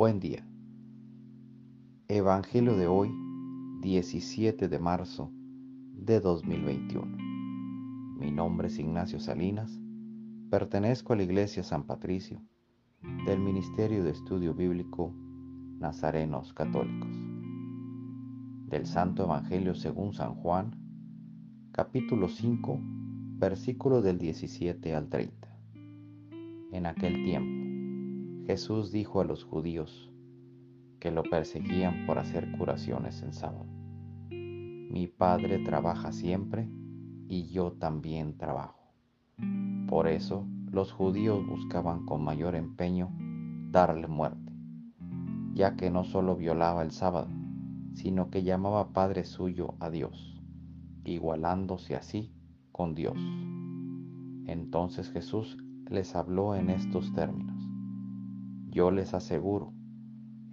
Buen día. Evangelio de hoy, 17 de marzo de 2021. Mi nombre es Ignacio Salinas, pertenezco a la Iglesia San Patricio del Ministerio de Estudio Bíblico Nazarenos Católicos. Del Santo Evangelio según San Juan, capítulo 5, versículo del 17 al 30. En aquel tiempo, Jesús dijo a los judíos que lo perseguían por hacer curaciones en sábado. Mi Padre trabaja siempre y yo también trabajo. Por eso los judíos buscaban con mayor empeño darle muerte, ya que no solo violaba el sábado, sino que llamaba Padre suyo a Dios, igualándose así con Dios. Entonces Jesús les habló en estos términos. Yo les aseguro,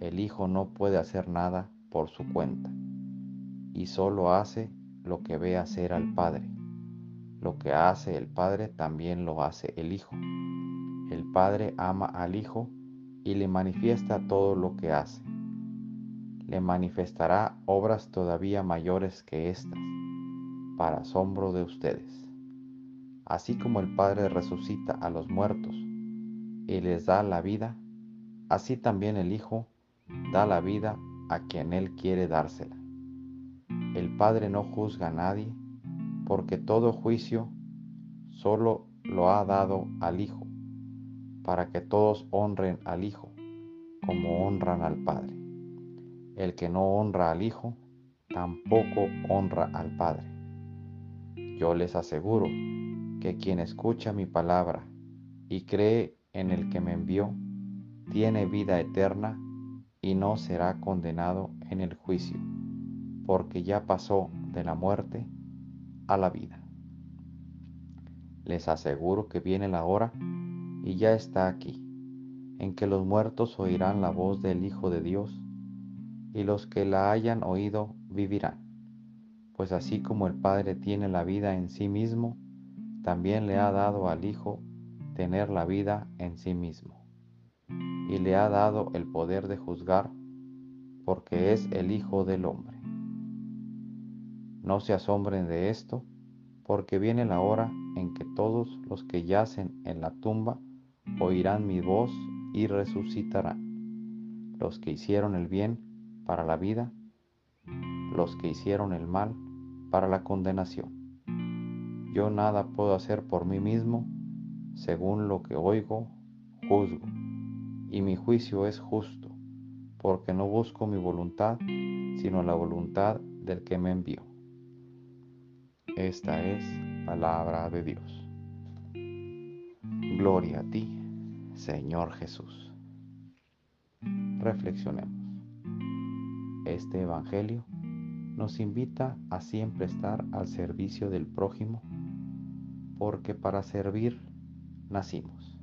el Hijo no puede hacer nada por su cuenta, y solo hace lo que ve hacer al Padre. Lo que hace el Padre también lo hace el Hijo. El Padre ama al Hijo y le manifiesta todo lo que hace. Le manifestará obras todavía mayores que estas, para asombro de ustedes. Así como el Padre resucita a los muertos y les da la vida, así también el Hijo da la vida a quien Él quiere dársela. El Padre no juzga a nadie, porque todo juicio solo lo ha dado al Hijo, para que todos honren al Hijo, como honran al Padre. El que no honra al Hijo, tampoco honra al Padre. Yo les aseguro que quien escucha mi palabra y cree en el que me envió, tiene vida eterna y no será condenado en el juicio, porque ya pasó de la muerte a la vida. Les aseguro que viene la hora y ya está aquí, en que los muertos oirán la voz del Hijo de Dios, y los que la hayan oído vivirán. Pues así como el Padre tiene la vida en sí mismo, también le ha dado al Hijo tener la vida en sí mismo y le ha dado el poder de juzgar, porque es el Hijo del Hombre. No se asombren de esto, porque viene la hora en que todos los que yacen en la tumba oirán mi voz y resucitarán. Los que hicieron el bien para la vida, los que hicieron el mal para la condenación. Yo nada puedo hacer por mí mismo, según lo que oigo, juzgo y mi juicio es justo, porque no busco mi voluntad, sino la voluntad del que me envió. Esta es palabra de Dios. Gloria a ti, Señor Jesús. Reflexionemos. Este Evangelio nos invita a siempre estar al servicio del prójimo, porque para servir nacimos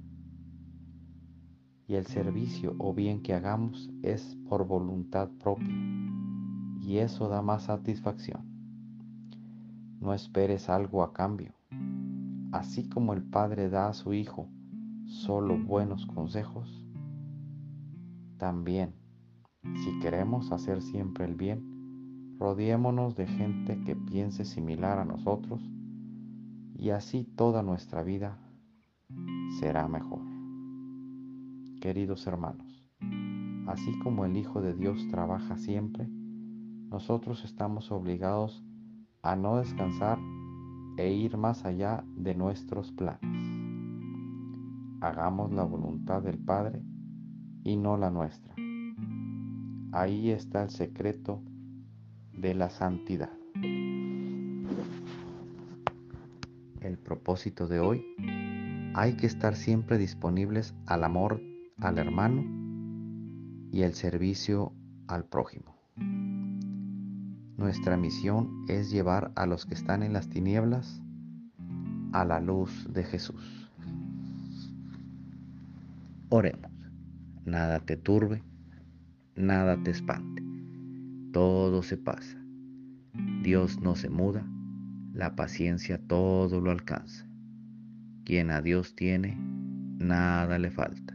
y el servicio o bien que hagamos es por voluntad propia y eso da más satisfacción. No esperes algo a cambio. Así como el Padre da a su Hijo solo buenos consejos, también, si queremos hacer siempre el bien, rodeémonos de gente que piense similar a nosotros y así toda nuestra vida será mejor queridos hermanos. Así como el Hijo de Dios trabaja siempre, nosotros estamos obligados a no descansar e ir más allá de nuestros planes. Hagamos la voluntad del Padre y no la nuestra. Ahí está el secreto de la santidad. El propósito de hoy, hay que estar siempre disponibles al amor al hermano y el servicio al prójimo. Nuestra misión es llevar a los que están en las tinieblas a la luz de Jesús. Oremos. Nada te turbe, nada te espante. Todo se pasa. Dios no se muda, la paciencia todo lo alcanza. Quien a Dios tiene, nada le falta.